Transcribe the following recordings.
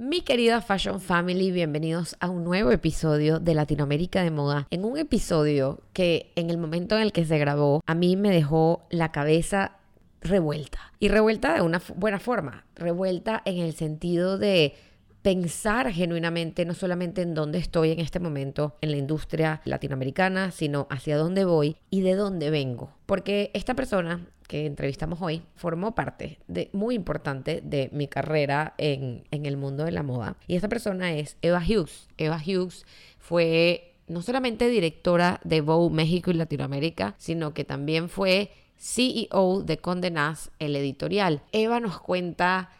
Mi querida Fashion Family, bienvenidos a un nuevo episodio de Latinoamérica de Moda. En un episodio que en el momento en el que se grabó a mí me dejó la cabeza revuelta. Y revuelta de una buena forma. Revuelta en el sentido de pensar genuinamente no solamente en dónde estoy en este momento en la industria latinoamericana, sino hacia dónde voy y de dónde vengo. Porque esta persona que entrevistamos hoy formó parte de, muy importante de mi carrera en, en el mundo de la moda. Y esta persona es Eva Hughes. Eva Hughes fue no solamente directora de Vogue México y Latinoamérica, sino que también fue CEO de Condé Nast, el editorial. Eva nos cuenta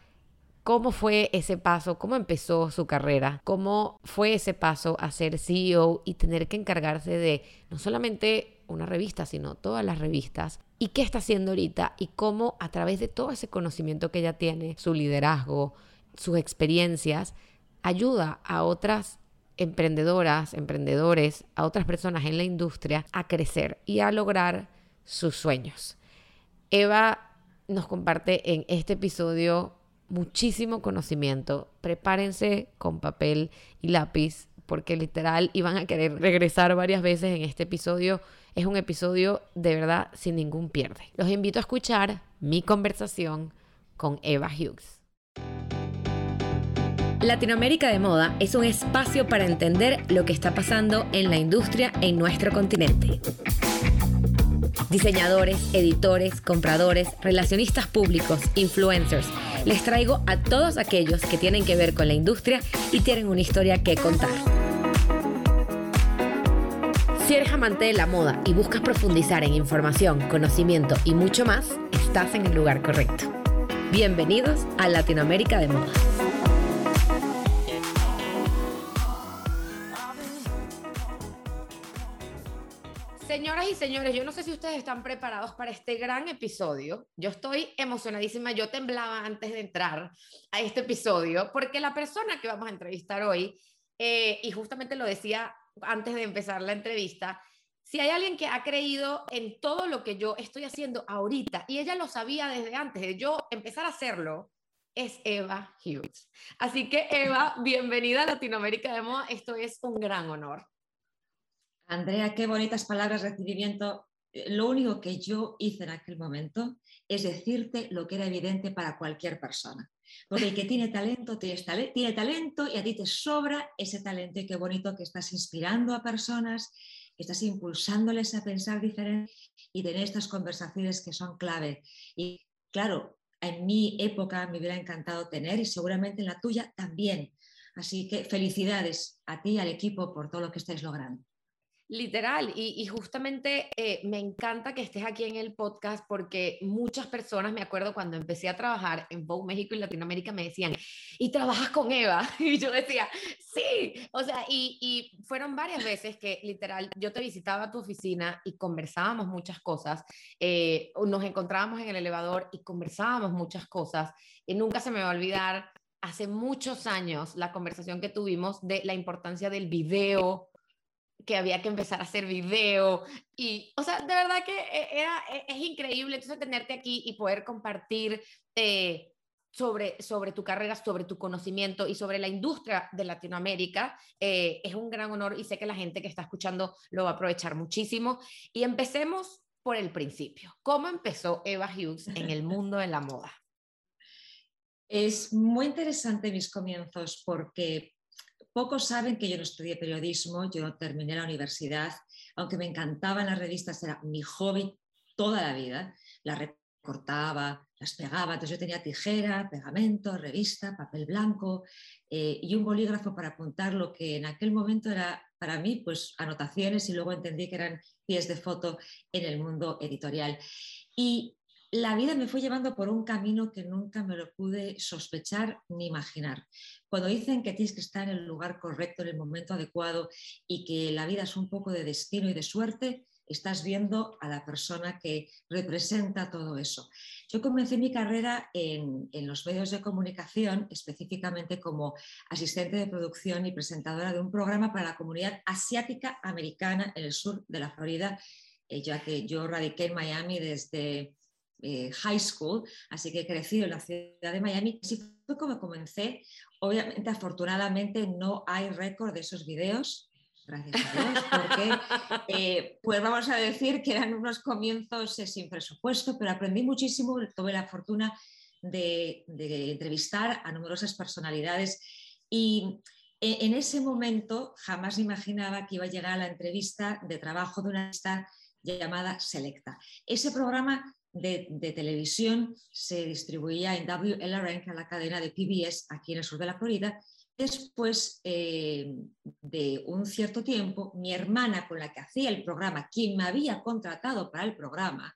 cómo fue ese paso, cómo empezó su carrera, cómo fue ese paso a ser CEO y tener que encargarse de no solamente una revista, sino todas las revistas. Y qué está haciendo ahorita y cómo a través de todo ese conocimiento que ella tiene, su liderazgo, sus experiencias, ayuda a otras emprendedoras, emprendedores, a otras personas en la industria a crecer y a lograr sus sueños. Eva nos comparte en este episodio muchísimo conocimiento. Prepárense con papel y lápiz porque literal iban a querer regresar varias veces en este episodio es un episodio de verdad sin ningún pierde. Los invito a escuchar mi conversación con Eva Hughes. Latinoamérica de Moda es un espacio para entender lo que está pasando en la industria en nuestro continente. Diseñadores, editores, compradores, relacionistas públicos, influencers, les traigo a todos aquellos que tienen que ver con la industria y tienen una historia que contar. Si eres amante de la moda y buscas profundizar en información, conocimiento y mucho más, estás en el lugar correcto. Bienvenidos a Latinoamérica de Moda. Señoras y señores, yo no sé si ustedes están preparados para este gran episodio. Yo estoy emocionadísima, yo temblaba antes de entrar a este episodio, porque la persona que vamos a entrevistar hoy, eh, y justamente lo decía antes de empezar la entrevista, si hay alguien que ha creído en todo lo que yo estoy haciendo ahorita, y ella lo sabía desde antes de yo empezar a hacerlo, es Eva Hughes. Así que Eva, bienvenida a Latinoamérica de Moda, esto es un gran honor. Andrea, qué bonitas palabras de recibimiento. Lo único que yo hice en aquel momento es decirte lo que era evidente para cualquier persona. Porque el que tiene talento, tiene talento y a ti te sobra ese talento y qué bonito que estás inspirando a personas, que estás impulsándoles a pensar diferente y tener estas conversaciones que son clave. Y claro, en mi época me hubiera encantado tener y seguramente en la tuya también. Así que felicidades a ti y al equipo por todo lo que estáis logrando. Literal, y, justamente eh, me encanta que estés aquí en el podcast porque muchas personas, me acuerdo cuando empecé a trabajar en Vogue México y Latinoamérica, me decían, ¿y trabajas con Eva? Y yo decía, sí, o sea, y, y fueron varias veces que literal yo te visitaba a tu oficina y conversábamos muchas cosas, eh, nos encontrábamos en el elevador y conversábamos muchas cosas, y nunca se me va a olvidar hace muchos años la conversación que tuvimos de la importancia del video que había que empezar a hacer video y, o sea, de verdad que eh, era, e, es, increíble entonces tenerte aquí y poder compartir eh, sobre, sobre tu carrera, sobre tu conocimiento y sobre la industria de Latinoamérica. Eh, es un gran honor y sé que la gente que está escuchando lo va a aprovechar muchísimo. Y empecemos por el principio. ¿Cómo empezó Eva Hughes en el mundo de la moda? Es muy interesante mis comienzos porque Pocos saben que yo no estudié periodismo, yo terminé la universidad, aunque me encantaban las revistas, era mi hobby toda la vida. Las recortaba, las pegaba, entonces yo tenía tijera, pegamento, revista, papel blanco eh, y un bolígrafo para apuntar lo que en aquel momento era para mí pues anotaciones y luego entendí que eran pies de foto en el mundo editorial. La vida me fue llevando por un camino que nunca me lo pude sospechar ni imaginar. Cuando dicen que tienes que estar en el lugar correcto, en el momento adecuado y que la vida es un poco de destino y de suerte, estás viendo a la persona que representa todo eso. Yo comencé mi carrera en, los medios de comunicación, específicamente como asistente de producción y presentadora de un programa para la comunidad asiática americana en el sur de la Florida, eh, ya que yo radiqué en Miami desde eh, high school, así que he crecido en la ciudad de Miami. Así fue como comencé. Obviamente, afortunadamente, no hay récord de esos videos, gracias a Dios, porque eh, pues vamos a decir que eran unos comienzos sin presupuesto, pero aprendí muchísimo, tuve la fortuna de, de entrevistar a numerosas personalidades y e, en ese momento jamás imaginaba que iba a llegar a la entrevista de trabajo de una lista llamada Selecta. Ese programa de, televisión se distribuía en WLRN, que es la cadena de PBS aquí en el sur de la Florida. Después eh, de un cierto tiempo, mi hermana con la que hacía el programa, quien me había contratado para el programa,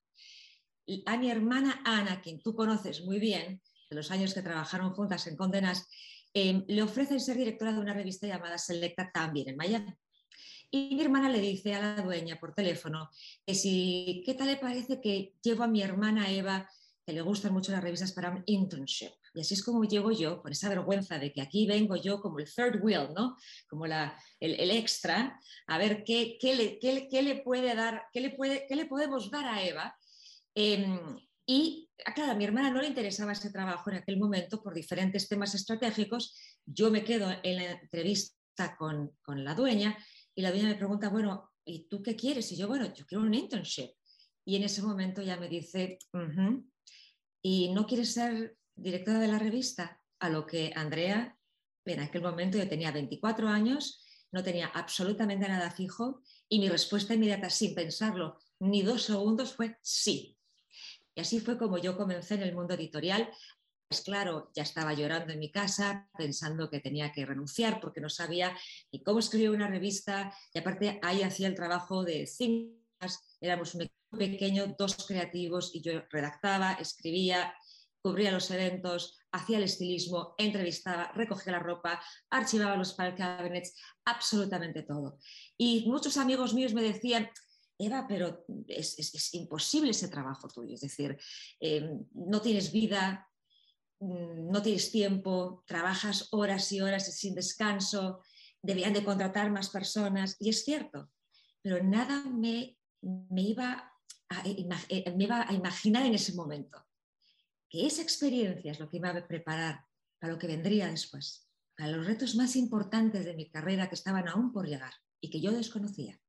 a mi hermana Ana, quien tú conoces muy bien, de los años que trabajaron juntas en Condenas, Em, le ofrecen ser directora de una revista llamada Selecta también en Miami. Y mi hermana le dice a la dueña por teléfono que si, ¿qué tal le parece que llevo a mi hermana Eva, que le gustan mucho las revistas, para un internship? Y así es como llego yo, con esa vergüenza de que aquí vengo yo como el third wheel, ¿no? Como la, el, extra, a ver qué, qué, le, qué, le, puede dar, qué le, puede, qué le podemos dar a Eva. Em, y ah, claro, a mi hermana no le interesaba ese trabajo en aquel momento por diferentes temas estratégicos. Yo me quedo en la entrevista con, la dueña y la dueña me pregunta, bueno, ¿y tú qué quieres? Y yo, bueno, yo quiero un internship. Y en ese momento ya me dice, ¿y no quieres ser directora de la revista? A lo que Andrea, en aquel momento yo tenía 24 años, no tenía absolutamente nada fijo y mi respuesta inmediata, sin pensarlo ni dos segundos, fue sí. Y así fue como yo comencé en el mundo editorial. Pues claro, ya estaba llorando en mi casa, pensando que tenía que renunciar porque no sabía ni cómo escribir una revista. Y aparte ahí hacía el trabajo de cinco, éramos un equipo pequeño, dos creativos, y yo redactaba, escribía, cubría los eventos, hacía el estilismo, entrevistaba, recogía la ropa, archivaba los file cabinets, absolutamente todo. Y muchos amigos míos me decían, Eva, pero es, imposible ese trabajo tuyo, es decir, em, no tienes vida, no tienes tiempo, trabajas horas y horas sin descanso, debían de contratar más personas, y es cierto, pero nada me, me, iba a, eh, me iba a imaginar en ese momento que esa experiencia es lo que iba a preparar para lo que vendría después, para los retos más importantes de mi carrera que estaban aún por llegar y que yo desconocía.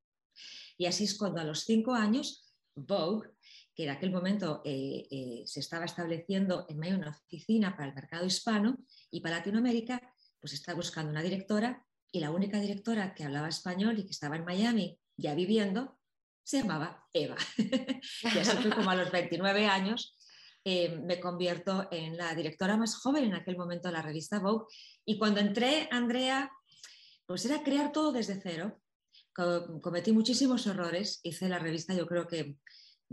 Y así es cuando a los cinco años, Vogue, que en aquel momento eh, eh, se estaba estableciendo en Miami una oficina para el mercado hispano y para Latinoamérica, pues está buscando una directora y la única directora que hablaba español y que estaba en Miami ya viviendo se llamaba Eva. y así fue como a los 29 años eh, me convierto en la directora más joven en aquel momento de la revista Vogue. Y cuando entré, Andrea, pues era crear todo desde cero cometí muchísimos errores, hice la revista yo creo que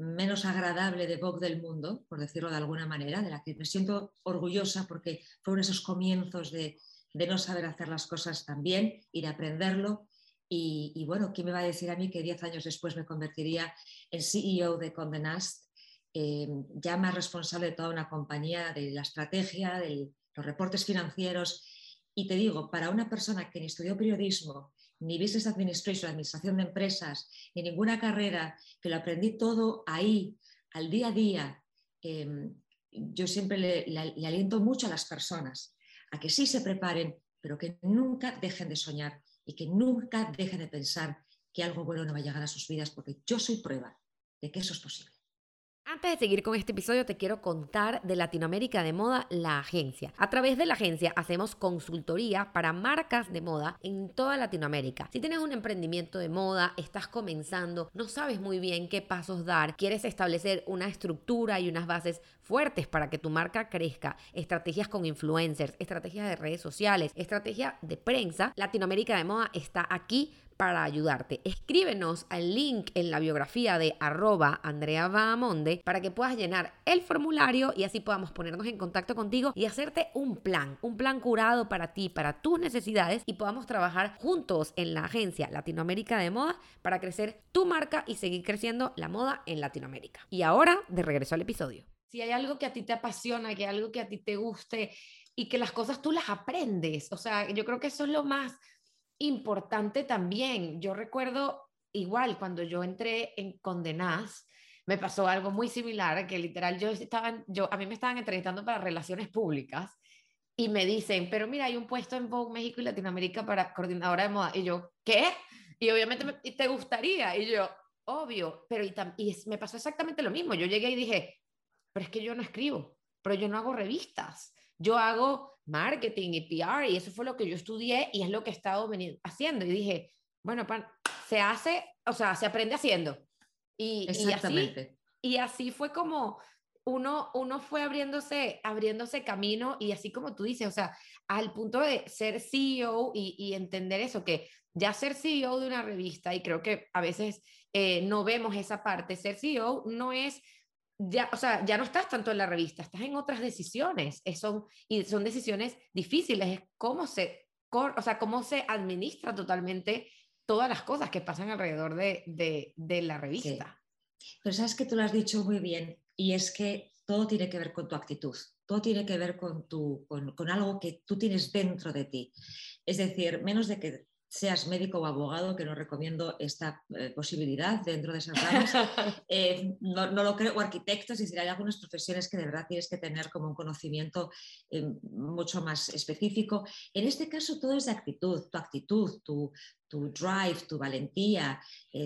menos agradable de Vogue del mundo, por decirlo de alguna manera, de la que me siento orgullosa porque fueron esos comienzos de, no saber hacer las cosas tan bien y de aprenderlo. Y, bueno, ¿quién me va a decir a mí que diez años después me convertiría en CEO de Condé Nast, eh, ya más responsable de toda una compañía, de la estrategia, de los reportes financieros? Y te digo, para una persona que ni estudió periodismo, ni Business Administration, Administración de Empresas, ni ninguna carrera, que lo aprendí todo ahí, al día a día. Em, yo siempre le, aliento mucho a las personas a que sí se preparen, pero que nunca dejen de soñar y que nunca dejen de pensar que algo bueno no va a llegar a sus vidas, porque yo soy prueba de que eso es posible. Antes de seguir con este episodio, te quiero contar de Latinoamérica de Moda, la agencia. A través de la agencia hacemos consultoría para marcas de moda en toda Latinoamérica. Si tienes un emprendimiento de moda, estás comenzando, no sabes muy bien qué pasos dar, quieres establecer una estructura y unas bases fuertes para que tu marca crezca, estrategias con influencers, estrategias de redes sociales, estrategia de prensa, Latinoamérica de Moda está aquí para ayudarte. Escríbenos al link en la biografía de arroba Andrea Bahamonde para que puedas llenar el formulario y así podamos ponernos en contacto contigo y hacerte un plan, un plan curado para ti, para tus necesidades y podamos trabajar juntos en la agencia Latinoamérica de Moda para crecer tu marca y seguir creciendo la moda en Latinoamérica. Y ahora, de regreso al episodio. Si hay algo que a ti te apasiona, que hay algo que a ti te guste y que las cosas tú las aprendes, o sea, yo creo que eso es lo más importante también. Yo recuerdo igual cuando yo entré en Condenaz, me pasó algo muy similar, que literal yo estaba, yo, a mí me estaban entrevistando para relaciones públicas y me dicen, pero mira, hay un puesto en Vogue México y Latinoamérica para coordinadora de moda. Y yo, ¿qué? Y obviamente me, te gustaría. Y yo, obvio, pero y, y me pasó exactamente lo mismo. Yo llegué y dije, pero es que yo no escribo, pero yo no hago revistas. Yo hago marketing y PR y eso fue lo que yo estudié y es lo que he estado haciendo. Y dije, bueno, se hace, o sea, se aprende haciendo. Y, Exactamente. Y así, y así fue como uno, uno fue abriéndose, abriéndose camino y así como tú dices, o sea, al punto de ser CEO y, y entender eso, que ya ser CEO de una revista, y creo que a veces eh, no vemos esa parte, ser CEO no es ya, o sea, ya no estás tanto en la revista, estás en otras decisiones, son, y son decisiones difíciles, es cómo se, o sea, cómo se administra totalmente todas las cosas que pasan alrededor de, de, de la revista. Pero sabes que tú lo has dicho muy bien, y es que todo tiene que ver con tu actitud, todo tiene que ver con, tu, con, con algo que tú tienes dentro de ti. Es decir, menos de que seas médico o abogado, que no recomiendo esta eh, posibilidad dentro de esas ramas. Eh, no, lo creo, o arquitectos, y si hay algunas profesiones que de verdad tienes que tener como un conocimiento eh, mucho más específico. En este caso todo es de actitud, tu actitud, tu, tu drive, tu valentía,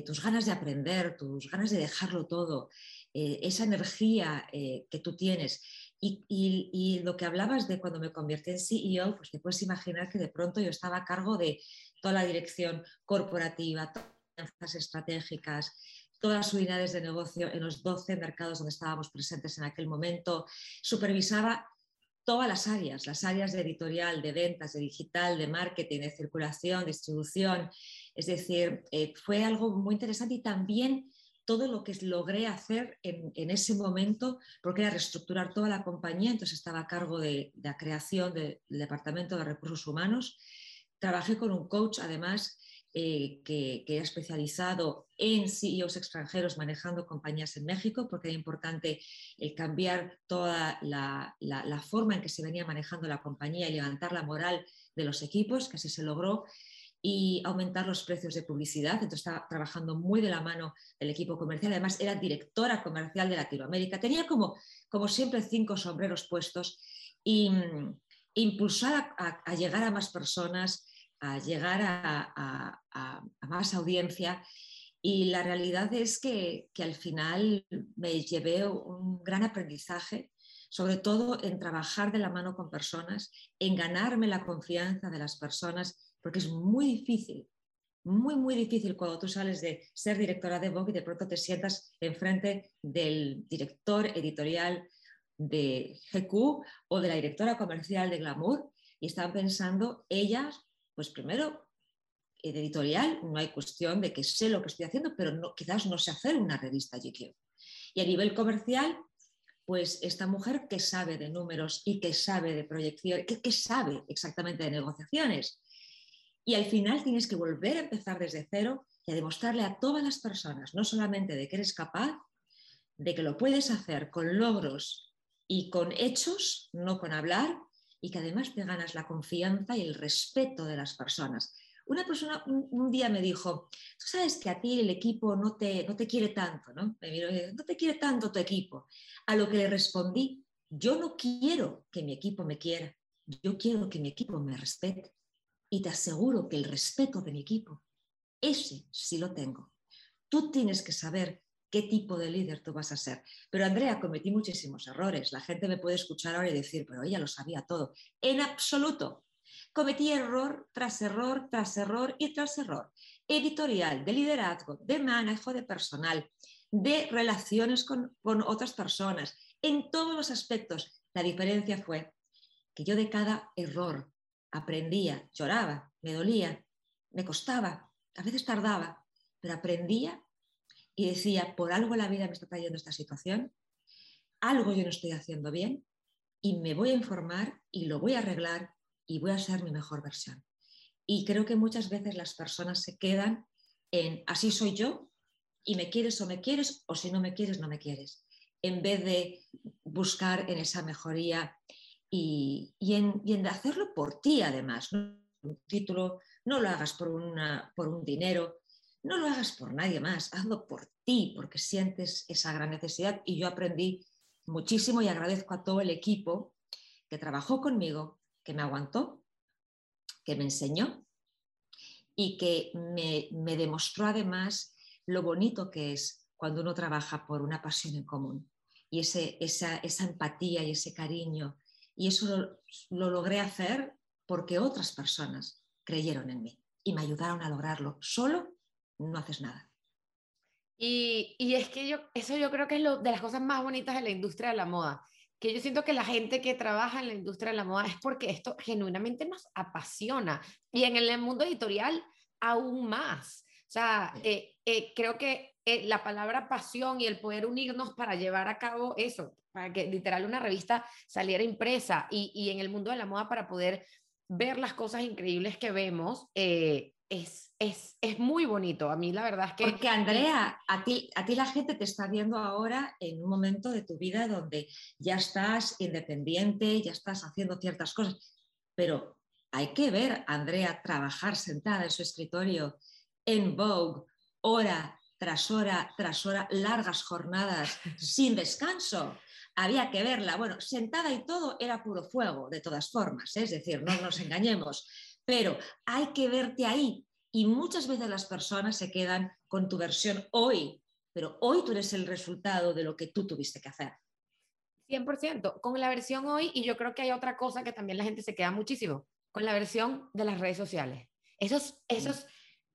tus ganas de aprender, tus ganas de dejarlo todo, esa energía que tú tienes. Y, y, lo que hablabas de cuando me convertí en CEO, pues te puedes imaginar que de pronto yo estaba a cargo de toda la dirección corporativa, todas las estratégicas, todas las unidades de negocio en los 12 mercados donde estábamos presentes en aquel momento, supervisaba todas las áreas, las áreas de editorial, de ventas, de digital, de marketing, de circulación, distribución. Es decir, eh, fue algo muy interesante y también todo lo que logré hacer en, ese momento, porque era reestructurar toda la compañía, entonces estaba a cargo de, de la creación del Departamento de Recursos Humanos Trabajé con un coach, además, eh, que, que, era especializado en CEOs extranjeros manejando compañías en México, porque era importante el cambiar toda la, la, forma en que se venía manejando la compañía y levantar la moral de los equipos, que así se logró, y aumentar los precios de publicidad. Entonces estaba trabajando muy de la mano del equipo comercial. Además, era directora comercial de Latinoamérica. Tenía como, como siempre cinco sombreros puestos y mm, impulsar a, llegar a más personas, a llegar a, más audiencia. Y la realidad es que, al final me llevé un gran aprendizaje, sobre todo en trabajar de la mano con personas, en ganarme la confianza de las personas, porque es muy difícil, muy, muy difícil cuando tú sales de ser directora de Vogue y de pronto te sientas enfrente del director editorial de GQ o de la directora comercial de Glamour y están pensando ellas pues primero, en editorial no hay cuestión de que sé lo que estoy haciendo, pero quizás no sé hacer una revista GQ. Y a nivel comercial, pues esta mujer que sabe de números y que sabe de proyección, que, que sabe exactamente de negociaciones. Y al final tienes que volver a empezar desde cero y a demostrarle a todas las personas, no solamente de que eres capaz, de que lo puedes hacer con logros y con hechos, no con hablar, y que además te ganas la confianza y el respeto de las personas. Una persona un, día me dijo, tú sabes que a ti el equipo no te, no te quiere tanto, ¿no? Me miró no te quiere tanto tu equipo. A lo que le respondí, yo no quiero que mi equipo me quiera, yo quiero que mi equipo me respete. Y te aseguro que el respeto de mi equipo, ese sí lo tengo. Tú tienes que saber qué tipo de líder tú vas a ser. Pero Andrea, cometí muchísimos errores. La gente me puede escuchar ahora y decir, pero ella lo sabía todo. En absoluto. Cometí error tras error, tras error y tras error. Editorial, de liderazgo, de manejo de personal, de relaciones con, con otras personas, en todos los aspectos. La diferencia fue que yo de cada error aprendía, lloraba, me dolía, me costaba, a veces tardaba, pero aprendía y decía, por algo la vida me está trayendo esta situación, algo yo no estoy haciendo bien y me voy a informar y lo voy a arreglar y voy a ser mi mejor versión. Y creo que muchas veces las personas se quedan en así soy yo y me quieres o me quieres o si no me quieres no me quieres, en vez de buscar en esa mejoría y, en, hacerlo por ti además. Un título, no lo hagas por, una, por un dinero, no lo hagas por nadie más, hazlo por ti, porque sientes esa gran necesidad. Y yo aprendí muchísimo y agradezco a todo el equipo que trabajó conmigo, que me aguantó, que me enseñó y que me, demostró además lo bonito que es cuando uno trabaja por una pasión en común y ese, esa, empatía y ese cariño. Y eso lo logré hacer porque otras personas creyeron en mí y me ayudaron a lograrlo. Solo no haces nada. Y, y, es que yo, eso yo creo que es lo, de las cosas más bonitas de la industria de la moda, que yo siento que la gente que trabaja en la industria de la moda es porque esto genuinamente nos apasiona. Y en el mundo editorial, aún más. O sea, eh, eh, creo que eh, la palabra pasión y el poder unirnos para llevar a cabo eso, para que literal una revista saliera impresa y, y en el mundo de la moda para poder ver las cosas increíbles que vemos, es, es, es, muy bonito. A mí la verdad es que... Porque Andrea, a ti, a ti la gente te está viendo ahora en un momento de tu vida donde ya estás independiente, ya estás haciendo ciertas cosas, pero hay que ver a Andrea trabajar sentada en su escritorio en Vogue, hora tras hora tras hora, largas jornadas, sin descanso. Había que verla, bueno, sentada y todo era puro fuego, de todas formas, ¿eh? es decir, no nos engañemos pero hay que verte ahí. Y muchas veces las personas se quedan con tu versión hoy, pero hoy tú eres el resultado de lo que tú tuviste que hacer. 100%, con la versión hoy, y yo creo que hay otra cosa que también la gente se queda muchísimo, con la versión de las redes sociales. Esos, esos,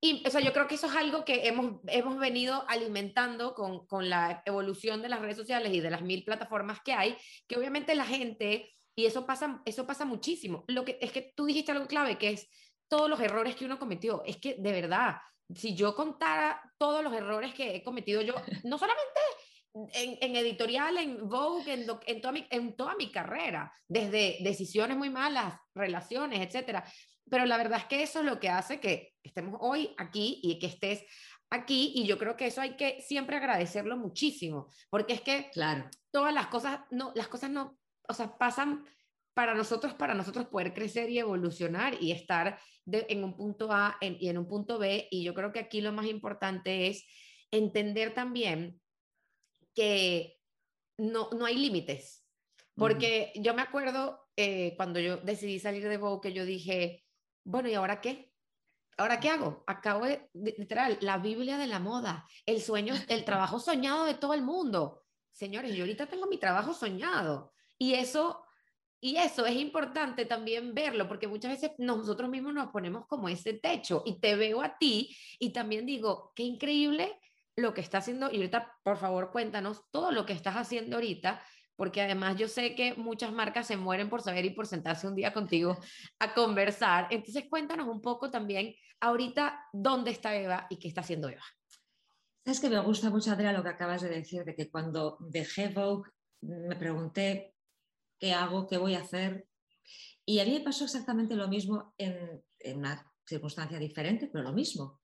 y, o sea, yo creo que eso es algo que hemos, hemos venido alimentando con, con la evolución de las redes sociales y de las mil plataformas que hay, que obviamente la gente y eso pasa, eso pasa muchísimo. Lo que es que tú dijiste algo clave, que es todos los errores que uno cometió. Es que de verdad, si yo contara todos los errores que he cometido yo, no solamente en, editorial, en Vogue, en, en, toda mi, en toda mi carrera, desde decisiones muy malas, relaciones, etcétera. Pero la verdad es que eso es lo que hace que estemos hoy aquí y que estés aquí y yo creo que eso hay que siempre agradecerlo muchísimo, porque es que claro. todas las cosas no las cosas no o sea, pasan para nosotros, para nosotros poder crecer y evolucionar y estar en un punto A y en un punto B. Y yo creo que aquí lo más importante es entender también que no, no hay límites. Porque yo me acuerdo eh, cuando yo decidí salir de Vogue que yo dije, bueno, ¿y ahora qué? ¿Ahora qué hago? Acabo de, literal, la Biblia de la moda, el sueño, el trabajo soñado de todo el mundo. Señores, yo ahorita tengo mi trabajo soñado. Y eso, y eso es importante también verlo, porque muchas veces nosotros mismos nos ponemos como ese techo y te veo a ti y también digo, qué increíble lo que está haciendo. Y ahorita, por favor, cuéntanos todo lo que estás haciendo ahorita, porque además yo sé que muchas marcas se mueren por saber y por sentarse un día contigo a conversar. Entonces, cuéntanos un poco también ahorita dónde está Eva y qué está haciendo Eva. Sabes que me gusta mucho, Andrea, lo que acabas de decir, de que cuando dejé Vogue me pregunté qué hago, qué voy a hacer. Y a mí me pasó exactamente lo mismo en, una circunstancia diferente, pero lo mismo.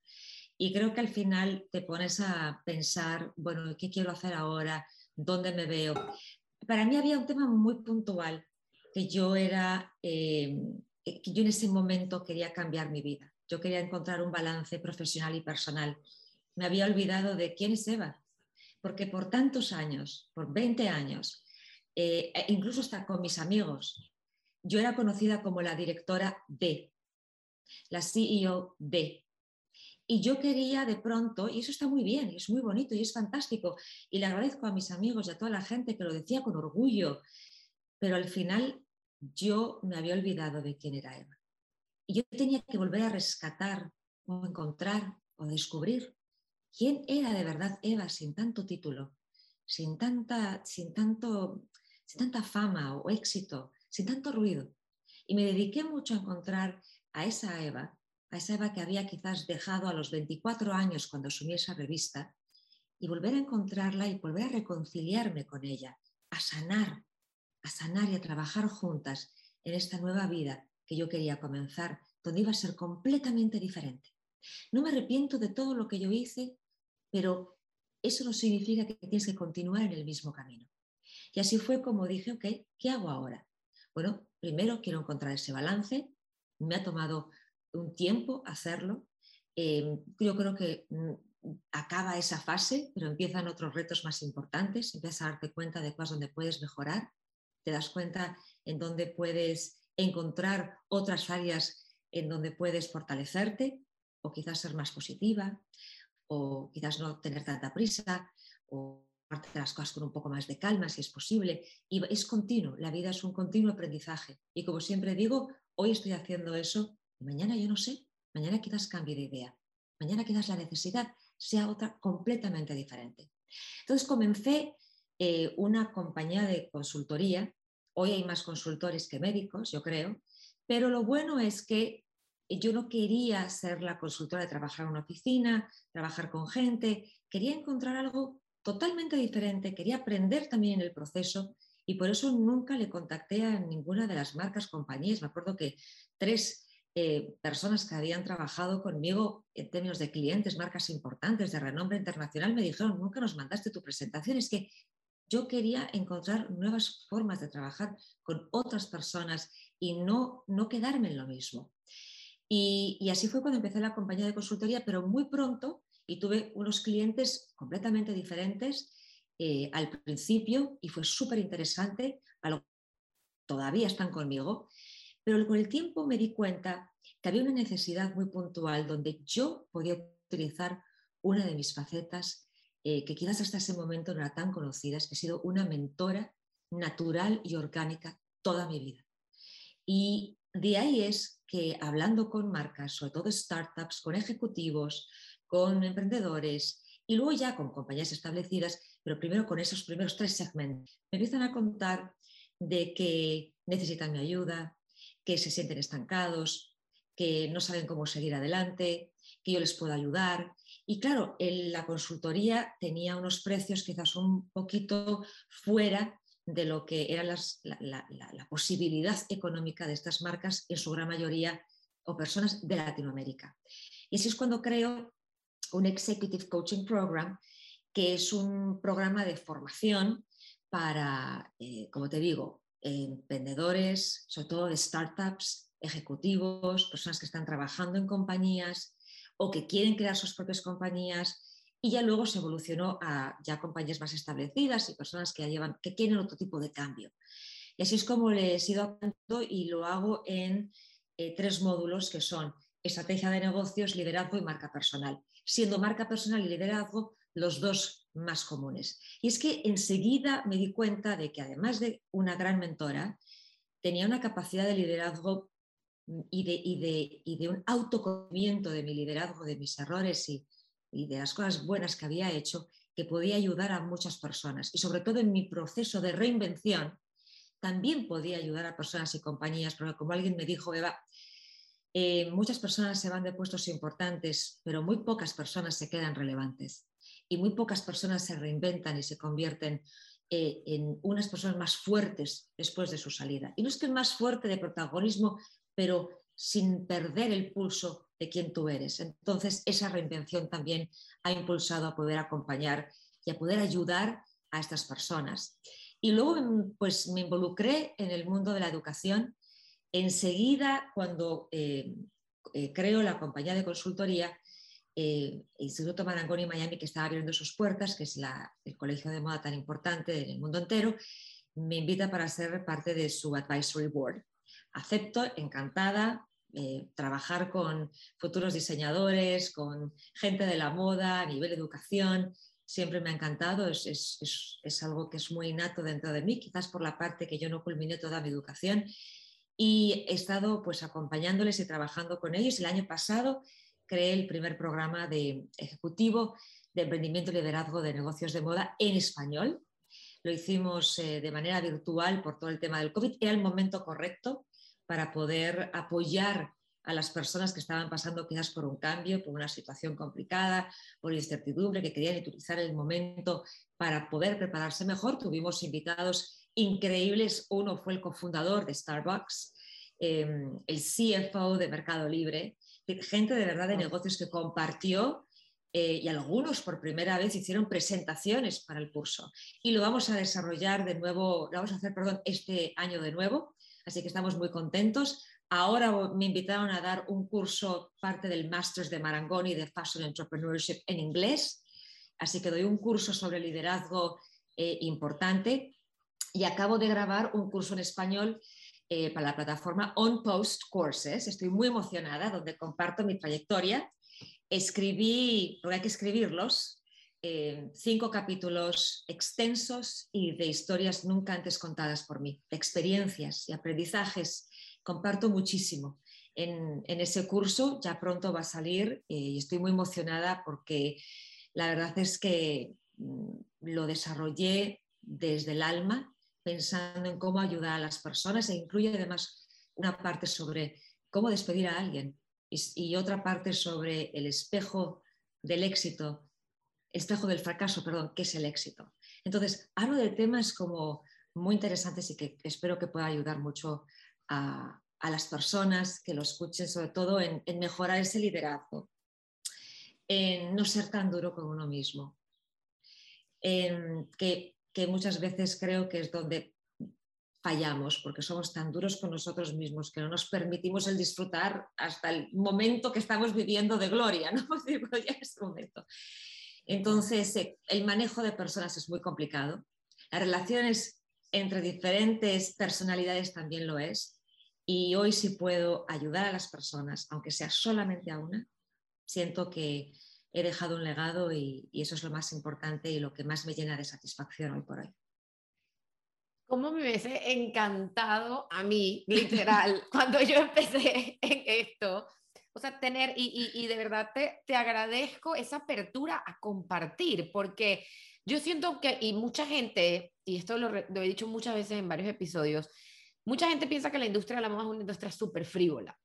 Y creo que al final te pones a pensar, bueno, ¿qué quiero hacer ahora? ¿Dónde me veo? Para mí había un tema muy puntual, que yo era, eh, que yo en ese momento quería cambiar mi vida. Yo quería encontrar un balance profesional y personal. Me había olvidado de quién es Eva, porque por tantos años, por 20 años, eh, e incluso hasta con mis amigos. Yo era conocida como la directora de, la CEO de. Y yo quería de pronto, y eso está muy bien, es muy bonito y es fantástico, y le agradezco a mis amigos y a toda la gente que lo decía con orgullo, pero al final yo me había olvidado de quién era Eva. Y yo tenía que volver a rescatar o encontrar o descubrir quién era de verdad Eva sin tanto título, sin, tanta, sin tanto sin tanta fama o éxito, sin tanto ruido. Y me dediqué mucho a encontrar a esa Eva, a esa Eva que había quizás dejado a los 24 años cuando asumí esa revista, y volver a encontrarla y volver a reconciliarme con ella, a sanar, a sanar y a trabajar juntas en esta nueva vida que yo quería comenzar, donde iba a ser completamente diferente. No me arrepiento de todo lo que yo hice, pero eso no significa que tienes que continuar en el mismo camino. Y así fue como dije, ok, ¿qué hago ahora? Bueno, primero quiero encontrar ese balance, me ha tomado un tiempo hacerlo, Em, yo creo que mm, acaba esa fase, pero empiezan otros retos más importantes, empiezas a darte cuenta de cosas donde puedes mejorar, te das cuenta en dónde puedes encontrar otras áreas en donde puedes fortalecerte o quizás ser más positiva o quizás no tener tanta prisa las cosas con un poco más de calma si es posible. Y es continuo, la vida es un continuo aprendizaje. Y como siempre digo, hoy estoy haciendo eso y mañana yo no sé, mañana quizás cambie de idea, mañana quizás la necesidad sea otra completamente diferente. Entonces comencé eh, una compañía de consultoría, hoy hay más consultores que médicos, yo creo, pero lo bueno es que yo no quería ser la consultora de trabajar en una oficina, trabajar con gente, quería encontrar algo totalmente diferente, quería aprender también en el proceso y por eso nunca le contacté a ninguna de las marcas, compañías. Me acuerdo que tres eh, personas que habían trabajado conmigo en términos de clientes, marcas importantes de renombre internacional, me dijeron, nunca nos mandaste tu presentación, es que yo quería encontrar nuevas formas de trabajar con otras personas y no, no quedarme en lo mismo. Y, así fue cuando empecé la compañía de consultoría, pero muy pronto y tuve unos clientes completamente diferentes eh, al principio y fue súper interesante, todavía están conmigo, pero con el tiempo me di cuenta que había una necesidad muy puntual donde yo podía utilizar una de mis facetas eh, que quizás hasta ese momento no era tan conocida, es que he sido una mentora natural y orgánica toda mi vida. Y de ahí es que hablando con marcas, sobre todo startups, con ejecutivos, con emprendedores y luego ya con compañías establecidas, pero primero con esos primeros tres segmentos, me empiezan a contar de que necesitan mi ayuda, que se sienten estancados, que no saben cómo seguir adelante, que yo les puedo ayudar. Y claro, la consultoría tenía unos precios quizás un poquito fuera de lo que era la, posibilidad económica de estas marcas, en su gran mayoría, o personas de Latinoamérica. Y así es cuando creo un Executive Coaching Program, que es un programa de formación para, eh, como te digo, emprendedores, sobre todo de startups, ejecutivos, personas que están trabajando en compañías o que quieren crear sus propias compañías y ya luego se evolucionó a ya compañías más establecidas y personas que, llevan, que quieren otro tipo de cambio. Y así es como le he ido hablando y lo hago en eh, tres módulos que son estrategia de negocios, liderazgo y marca personal, siendo marca personal y liderazgo los dos más comunes. Y es que enseguida me di cuenta de que además de una gran mentora, tenía una capacidad de liderazgo y de, y de, y de un autoconocimiento de mi liderazgo, de mis errores y, de las cosas buenas que había hecho que podía ayudar a muchas personas. Y sobre todo en mi proceso de reinvención, también podía ayudar a personas y compañías, porque como alguien me dijo, Eva, eh, muchas personas se van de puestos importantes, pero muy pocas personas se quedan relevantes y muy pocas personas se reinventan y se convierten eh, en unas personas más fuertes después de su salida. Y no es que más fuerte de protagonismo, pero sin perder el pulso de quién tú eres. Entonces, esa reinvención también ha impulsado a poder acompañar y a poder ayudar a estas personas. Y luego, pues me involucré en el mundo de la educación. Enseguida, cuando eh, eh, creo la compañía de consultoría, eh, Instituto Marangoni Miami, que estaba abriendo sus puertas, que es el colegio de moda tan importante en el mundo entero, me invita para ser parte de su advisory board. Acepto, encantada, eh, trabajar con futuros diseñadores, con gente de la moda, a nivel educación, siempre me ha encantado, es, es, algo que es muy innato dentro de mí, quizás por la parte que yo no culminé toda mi educación. Y he estado pues acompañándoles y trabajando con ellos. El año pasado creé el primer programa de ejecutivo de emprendimiento y liderazgo de negocios de moda en español. Lo hicimos eh, de manera virtual por todo el tema del COVID. Era el momento correcto para poder apoyar a las personas que estaban pasando quizás por un cambio, por una situación complicada, por incertidumbre, que querían utilizar el momento para poder prepararse mejor. Tuvimos invitados increíbles. Uno fue el cofundador de Starbucks, em, el CFO de Mercado Libre, gente de verdad de negocios que compartió eh, y algunos por primera vez hicieron presentaciones para el curso. Y lo vamos a desarrollar de nuevo, lo vamos a hacer, perdón, este año de nuevo Así que estamos muy contentos. Ahora me invitaron a dar un curso, parte del Masters de Marangoni de Fashion Entrepreneurship en inglés. Así que doy un curso sobre liderazgo eh, importante y acabo de grabar un curso en español eh, para la plataforma On Post Courses. Estoy muy emocionada, donde comparto mi trayectoria. Escribí, porque hay que escribirlos, eh, cinco capítulos extensos y de historias nunca antes contadas por mí, experiencias y aprendizajes. Comparto muchísimo en, ese curso, ya pronto va a salir eh, y estoy muy emocionada porque la verdad es que mm, lo desarrollé desde el alma pensando en cómo ayudar a las personas e incluye además una parte sobre cómo despedir a alguien y, otra parte sobre el espejo del éxito, espejo del fracaso, perdón, que es el éxito. Entonces, hablo de temas como muy interesantes y que espero que pueda ayudar mucho a, las personas que lo escuchen, sobre todo en, mejorar ese liderazgo, en no ser tan duro con uno mismo, en que que muchas veces creo que es donde fallamos, porque somos tan duros con nosotros mismos que no nos permitimos el disfrutar hasta el momento que estamos viviendo de gloria, ¿no? ya es momento. Entonces, eh, el manejo de personas es muy complicado. Las relaciones entre diferentes personalidades también lo es. Y hoy si puedo ayudar a las personas, aunque sea solamente a una, siento que he dejado un legado y, eso es lo más importante y lo que más me llena de satisfacción hoy por hoy. ¿Cómo me hubiese encantado a mí, literal, cuando yo empecé en esto? O sea, tener, y, de verdad te, te, agradezco esa apertura a compartir, porque yo siento que, y mucha gente, y esto lo, lo he dicho muchas veces en varios episodios, mucha gente piensa que la industria de la moda es una industria súper frívola.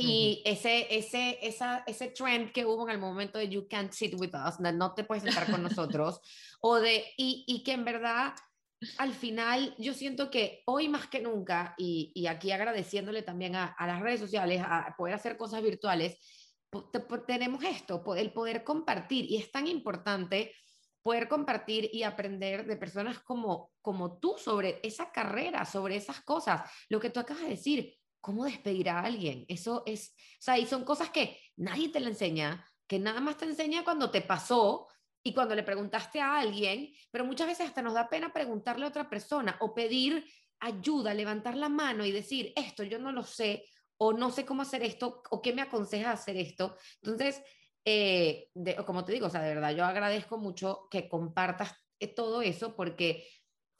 Y ese, ese, esa, ese trend que hubo en el momento de You Can't Sit With Us, no te puedes sentar con nosotros, o de, y, y, que en verdad, al final, yo siento que hoy más que nunca, y, y aquí agradeciéndole también a, a, las redes sociales, a poder hacer cosas virtuales, tenemos esto, el poder compartir, y es tan importante poder compartir y aprender de personas como, como tú sobre esa carrera, sobre esas cosas, lo que tú acabas de decir, cómo despedir a alguien. Eso es, o sea, y son cosas que nadie te la enseña, que nada más te enseña cuando te pasó y cuando le preguntaste a alguien, pero muchas veces hasta nos da pena preguntarle a otra persona o pedir ayuda, levantar la mano y decir, esto yo no lo sé, o no sé cómo hacer esto, o qué me aconseja hacer esto. Entonces, eh, como te digo, o sea, de verdad, yo agradezco mucho que compartas eh, todo eso, porque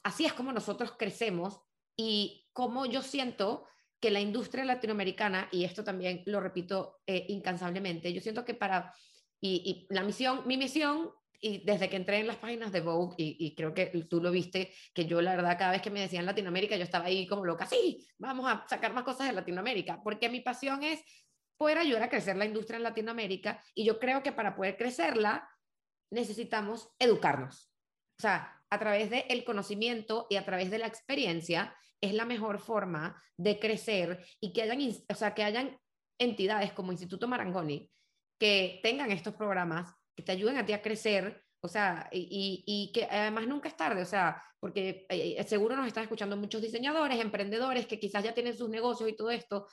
así es como nosotros crecemos y como yo siento que la industria latinoamericana, y esto también lo repito eh, incansablemente, yo siento que para, y, la misión, mi misión, y desde que entré en las páginas de Vogue, y, creo que tú lo viste, que yo la verdad cada vez que me decían Latinoamérica, yo estaba ahí como loca, sí, vamos a sacar más cosas de Latinoamérica, porque mi pasión es poder ayudar a crecer la industria en Latinoamérica, y yo creo que para poder crecerla necesitamos educarnos. O sea, a través del conocimiento y a través de la experiencia, es la mejor forma de crecer y que hayan, o sea, que hayan entidades como Instituto Marangoni que tengan estos programas que te ayuden a ti a crecer, o sea, y, y, que además nunca es tarde, o sea, porque eh, eh, seguro nos están escuchando muchos diseñadores, emprendedores que quizás ya tienen sus negocios y todo esto,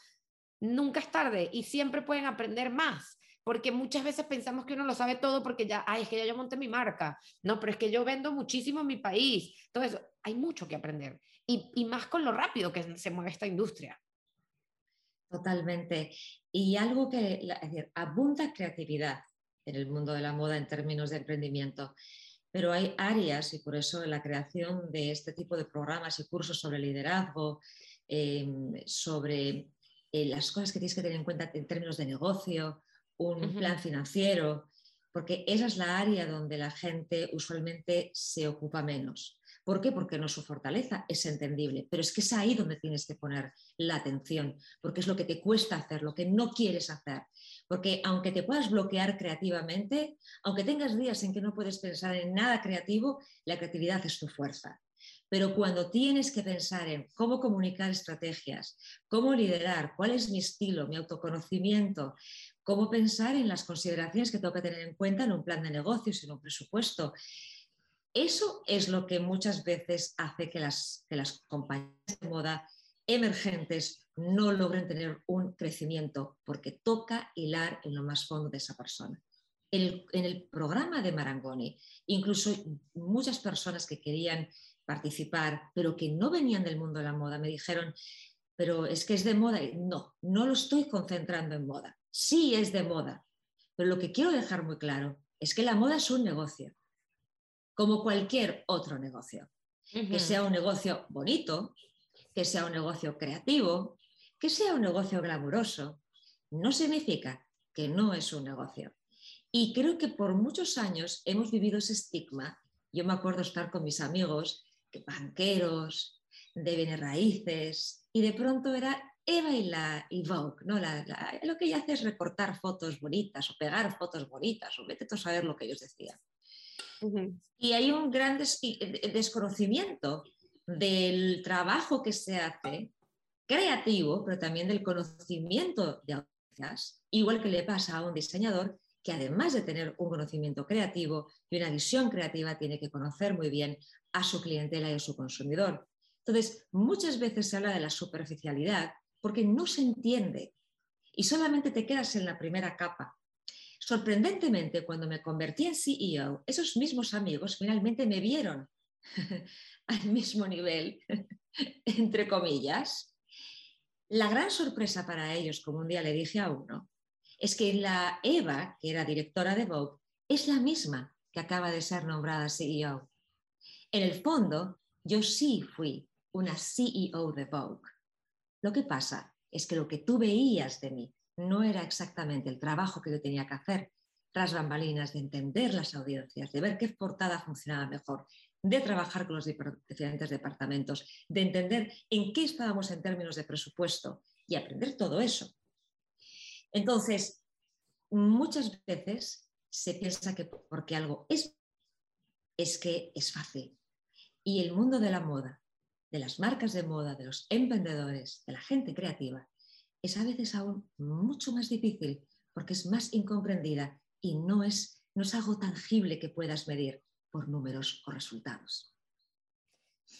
nunca es tarde y siempre pueden aprender más porque muchas veces pensamos que uno lo sabe todo porque ya, ay, es que ya yo monté mi marca, no, pero es que yo vendo muchísimo en mi país, entonces hay mucho que aprender y, y más con lo rápido que se mueve esta industria. Totalmente. Y algo que, es decir, abunda creatividad en el mundo de la moda en términos de emprendimiento, pero hay áreas, y por eso la creación de este tipo de programas y cursos sobre liderazgo, em, sobre eh, las cosas que tienes que tener en cuenta en términos de negocio, un plan financiero, porque esa es la área donde la gente usualmente se ocupa menos. ¿Por qué? Porque no es su fortaleza, es entendible, pero es que es ahí donde tienes que poner la atención, porque es lo que te cuesta hacer, lo que no quieres hacer. Porque aunque te puedas bloquear creativamente, aunque tengas días en que no puedes pensar en nada creativo, la creatividad es tu fuerza. Pero cuando tienes que pensar en cómo comunicar estrategias, cómo liderar, cuál es mi estilo, mi autoconocimiento, cómo pensar en las consideraciones que tengo que tener en cuenta en un plan de negocios, en un presupuesto. Eso es lo que muchas veces hace que las, las compañías de moda emergentes no logren tener un crecimiento porque toca hilar en lo más fondo de esa persona. en el programa de Marangoni, incluso muchas personas que querían participar, pero que no venían del mundo de la moda, me dijeron, pero es que es de moda. No, no lo estoy concentrando en moda. Sí es de moda, pero lo que quiero dejar muy claro es que la moda es un negocio, como cualquier otro negocio. Que sea un negocio bonito, que sea un negocio creativo, que sea un negocio glamuroso, no significa que no es un negocio. Y creo que por muchos años hemos vivido ese estigma. Yo me acuerdo estar con mis amigos, que banqueros, de bienes raíces, y de pronto era Eva y, la, y Vogue, ¿no? lo que ella hace es recortar fotos bonitas o pegar fotos bonitas, o vete a saber lo que ellos decían. Y hay un gran desconocimiento del trabajo que se hace creativo, pero también del conocimiento de audiencias, igual que le pasa a un diseñador que además de tener un conocimiento creativo y una visión creativa, tiene que conocer muy bien a su clientela y a su consumidor. Entonces, muchas veces se habla de la superficialidad porque no se entiende y solamente te quedas en la primera capa. Sorprendentemente, cuando me convertí en CEO, esos mismos amigos finalmente me vieron al mismo nivel, entre comillas. La gran sorpresa para ellos, como un día le dije a uno, es que la Eva, que era directora de Vogue, es la misma que acaba de ser nombrada CEO. En el fondo, yo sí fui una CEO de Vogue. Lo que pasa es que lo que tú veías de mí no era exactamente el trabajo que yo tenía que hacer tras bambalinas, de entender las audiencias, de ver qué portada funcionaba mejor, de trabajar con los diferentes departamentos, de entender en qué estábamos en términos de presupuesto y aprender todo eso. Entonces, muchas veces se piensa que porque algo es, es que es fácil. Y el mundo de la moda, de las marcas de moda, de los emprendedores, de la gente creativa, es a veces aún mucho más difícil porque es más incomprendida y no es, no es algo tangible que puedas medir por números o resultados.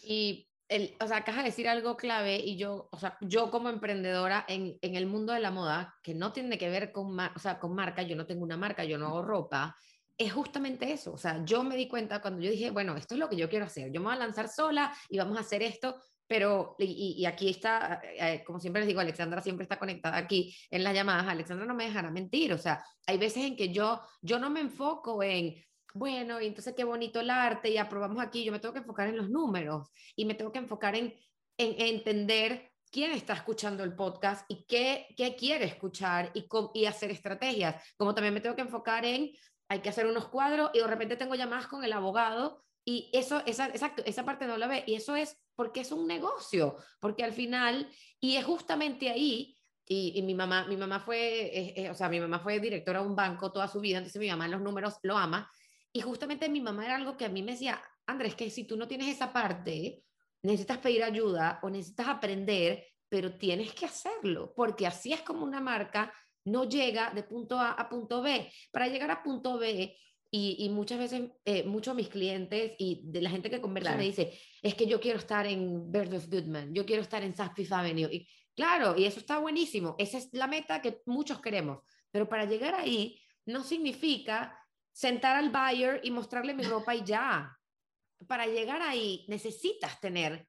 Y el, o sea, acabas de decir algo clave y yo, o sea, yo como emprendedora en, en el mundo de la moda, que no tiene que ver con, o sea, con marca, yo no tengo una marca, yo no hago ropa, es justamente eso. O sea, yo me di cuenta cuando yo dije, bueno, esto es lo que yo quiero hacer, yo me voy a lanzar sola y vamos a hacer esto, pero, y, y aquí está, eh, como siempre les digo, Alexandra siempre está conectada aquí en las llamadas, Alexandra no me dejará mentir, o sea, hay veces en que yo, yo no me enfoco en, bueno, y entonces qué bonito el arte y aprobamos aquí, yo me tengo que enfocar en los números y me tengo que enfocar en, en, entender quién está escuchando el podcast y qué, qué quiere escuchar y, y hacer estrategias, como también me tengo que enfocar en, hay que hacer unos cuadros y de repente tengo llamadas con el abogado y eso, esa, exacto, esa parte no la ve y eso es porque es un negocio, porque al final, y es justamente ahí y, mi mamá, mi mamá fue, o sea, mi mamá fue directora de un banco toda su vida, entonces mi mamá los números lo ama, y justamente mi mamá era algo que a mí me decía, Andrés, que si tú no tienes esa parte, necesitas pedir ayuda o necesitas aprender, pero tienes que hacerlo, porque así es como una marca no llega de punto A a punto B. Para llegar a punto B, y, muchas veces, eh, muchos de mis clientes y de la gente que conversa me dice, es que yo quiero estar en Bird of Goodman, yo quiero estar en South Fifth Avenue. Y claro, y eso está buenísimo, esa es la meta que muchos queremos, pero para llegar ahí no significa sentar al buyer y mostrarle mi ropa y ya. Para llegar ahí necesitas tener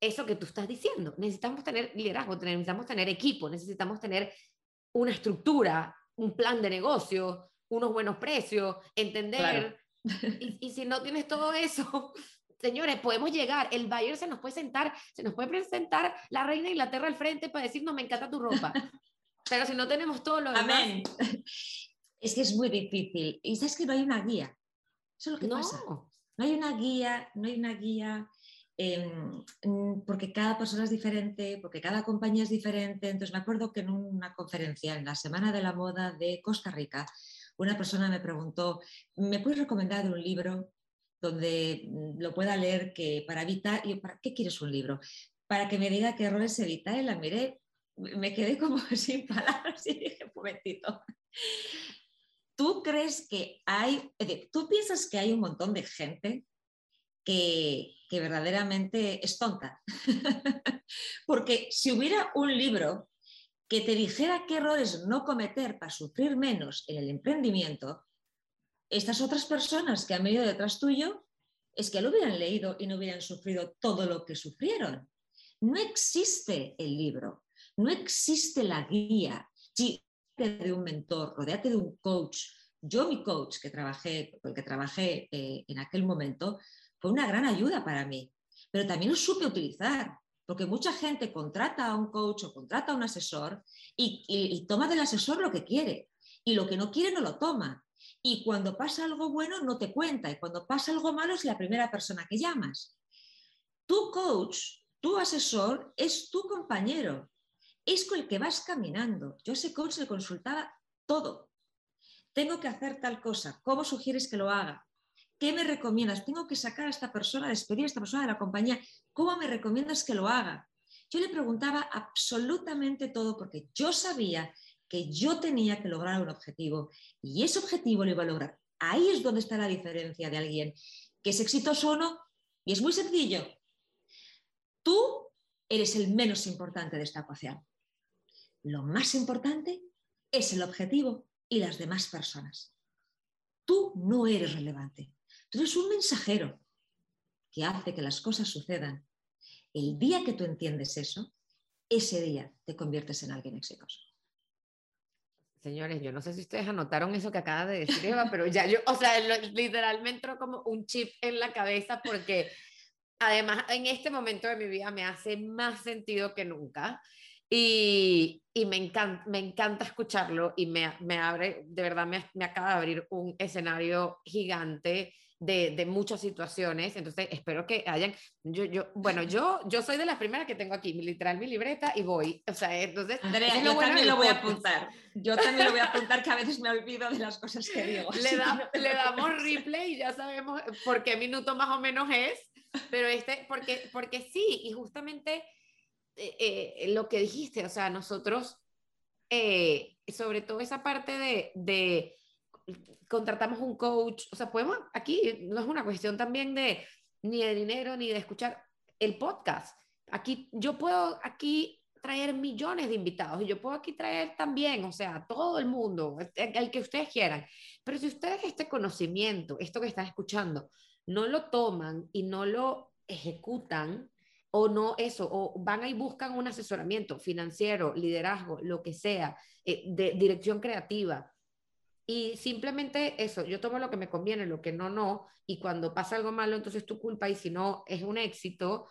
eso que tú estás diciendo. Necesitamos tener liderazgo, necesitamos tener equipo, necesitamos tener una estructura, un plan de negocio, unos buenos precios, entender. Y, si no tienes todo eso, señores, podemos llegar. El buyer se nos puede sentar, se nos puede presentar la reina de Inglaterra al frente para decirnos, me encanta tu ropa. Pero si no tenemos todo lo demás. Amén es que es muy difícil. Y sabes que no hay una guía. Eso es lo que pasa. No hay una guía, no hay una guía, mm, porque cada persona es diferente, porque cada compañía es diferente. Entonces me acuerdo que en una conferencia, en la Semana de la Moda de Costa Rica, una persona me preguntó, ¿me puedes recomendar un libro donde mm, lo pueda leer que para evitar, y ¿para qué quieres un libro? Para que me diga qué errores evitar. Y la miré, me quedé como sin palabras y dije, un momentito. ¿Tú crees que hay, tú piensas que hay un montón de gente que, que verdaderamente es tonta. Porque si hubiera un libro que te dijera qué errores no cometer para sufrir menos en el emprendimiento, estas otras personas que han venido detrás tuyo es que lo hubieran leído y no hubieran sufrido todo lo que sufrieron. No existe el libro, no existe la guía. Si de un mentor, rodeate de un coach. Yo, mi coach que trabajé, con el que trabajé eh, en aquel momento, fue una gran ayuda para mí, pero también lo supe utilizar, porque mucha gente contrata a un coach o contrata a un asesor y, toma del asesor lo que quiere y lo que no quiere no lo toma. Y cuando pasa algo bueno no te cuenta y cuando pasa algo malo es la primera persona que llamas. Tu coach, tu asesor es tu compañero, es con el que vas caminando. Yo a ese coach le consultaba todo. Tengo que hacer tal cosa, ¿cómo sugieres que lo haga? ¿Qué me recomiendas? Tengo que sacar a esta persona, despedir a esta persona de la compañía. ¿Cómo me recomiendas que lo haga? Yo le preguntaba absolutamente todo porque yo sabía que yo tenía que lograr un objetivo y ese objetivo lo iba a lograr. Ahí es donde está la diferencia de alguien que es exitoso o no. Y es muy sencillo. Tú eres el menos importante de esta ecuación. Lo más importante es el objetivo y las demás personas. Tú no eres relevante. Tú eres un mensajero que hace que las cosas sucedan. El día que tú entiendes eso, ese día te conviertes en alguien exitoso. Señores, yo no sé si ustedes anotaron eso que acaba de decir Eva, pero ya yo, o sea, literalmente entró como un chip en la cabeza porque además en este momento de mi vida me hace más sentido que nunca. Y, y me, encanta, me encanta escucharlo y me, me abre, de verdad me, me, acaba de abrir un escenario gigante de, de, muchas situaciones. Entonces, espero que hayan, yo, yo, bueno, yo, yo soy de las primeras que tengo aquí, literal, mi libreta y voy. O sea, entonces... Andrea, yo también lo voy a apuntar. Yo también lo voy a apuntar que a veces me olvido de las cosas que digo. Le, da, le damos replay y ya sabemos por qué minuto más o menos es, pero este, porque, porque sí, y justamente eh, eh, lo que dijiste, o sea, nosotros, eh, sobre todo esa parte de, de, contratamos un coach, o sea, podemos, aquí no es una cuestión también de ni de dinero ni de escuchar el podcast. Aquí yo puedo aquí traer millones de invitados y yo puedo aquí traer también, o sea, todo el mundo, el que ustedes quieran. Pero si ustedes este conocimiento, esto que están escuchando, no lo toman y no lo ejecutan, o no eso, o van y buscan un asesoramiento financiero, liderazgo, lo que sea, eh, de dirección creativa. Y simplemente eso, yo tomo lo que me conviene, lo que no, no, y cuando pasa algo malo, entonces es tu culpa, y si no, es un éxito.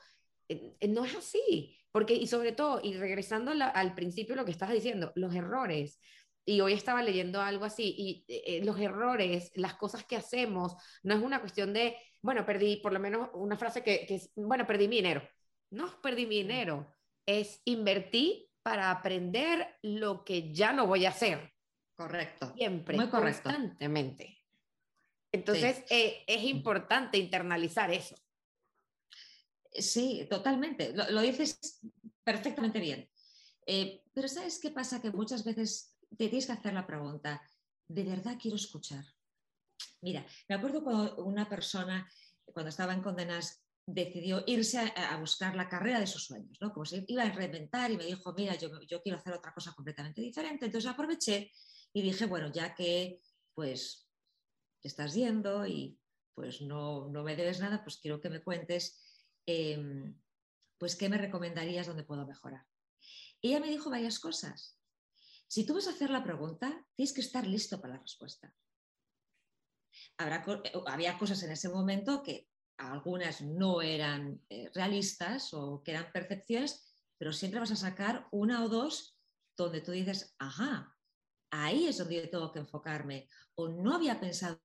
Eh, eh, no es así, porque, y sobre todo, y regresando al principio lo que estás diciendo, los errores, y hoy estaba leyendo algo así, y los errores, las cosas que hacemos, no es una cuestión de, bueno, perdí, por lo menos una frase que, que es, bueno, perdí mi dinero no perdí mi dinero, es invertir para aprender lo que ya no voy a hacer. Correcto. Siempre, Muy correcto. constantemente. Entonces, eh, es importante internalizar eso. Sí, totalmente. Lo, dices perfectamente bien. Eh, pero ¿sabes qué pasa? Que muchas veces te tienes que hacer la pregunta, ¿de verdad quiero escuchar? Mira, me acuerdo cuando una persona, cuando estaba en Condenas, decidió irse a, buscar la carrera de sus sueños, ¿no? Como se iba a reinventar y me dijo, mira, yo, yo quiero hacer otra cosa completamente diferente. Entonces aproveché y dije, bueno, ya que pues te estás yendo y pues no, no me debes nada, pues quiero que me cuentes, em, pues qué me recomendarías donde puedo mejorar. Ella me dijo varias cosas. Si tú vas a hacer la pregunta, tienes que estar listo para la respuesta. Habrá, había cosas en ese momento que algunas no eran eh, realistas o que eran percepciones, pero siempre vas a sacar una o dos donde tú dices, ajá, ahí es donde tengo que enfocarme, o no había pensado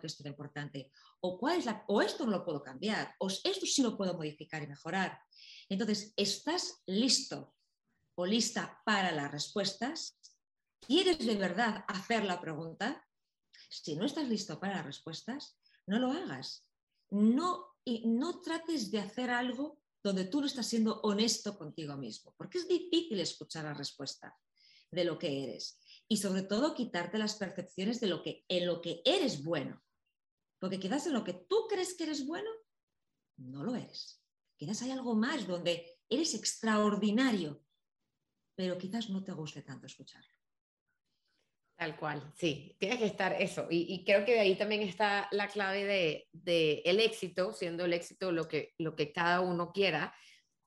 que esto era importante, o, cuál es la, o esto no lo puedo cambiar, o esto sí lo puedo modificar y mejorar. Entonces, ¿estás listo o lista para las respuestas? ¿Quieres de verdad hacer la pregunta? Si no estás listo para las respuestas, no lo hagas no, y no trates de hacer algo donde tú no estás siendo honesto contigo mismo, porque es difícil escuchar la respuesta de lo que eres y sobre todo quitarte las percepciones de lo que en lo que eres bueno. Porque quizás en lo que tú crees que eres bueno no lo eres. Quizás hay algo más donde eres extraordinario, pero quizás no te guste tanto escucharlo. Tal cual, sí, tiene que estar eso. Y, creo que de ahí también está la clave de, de, el éxito, siendo el éxito lo que, lo que cada uno quiera,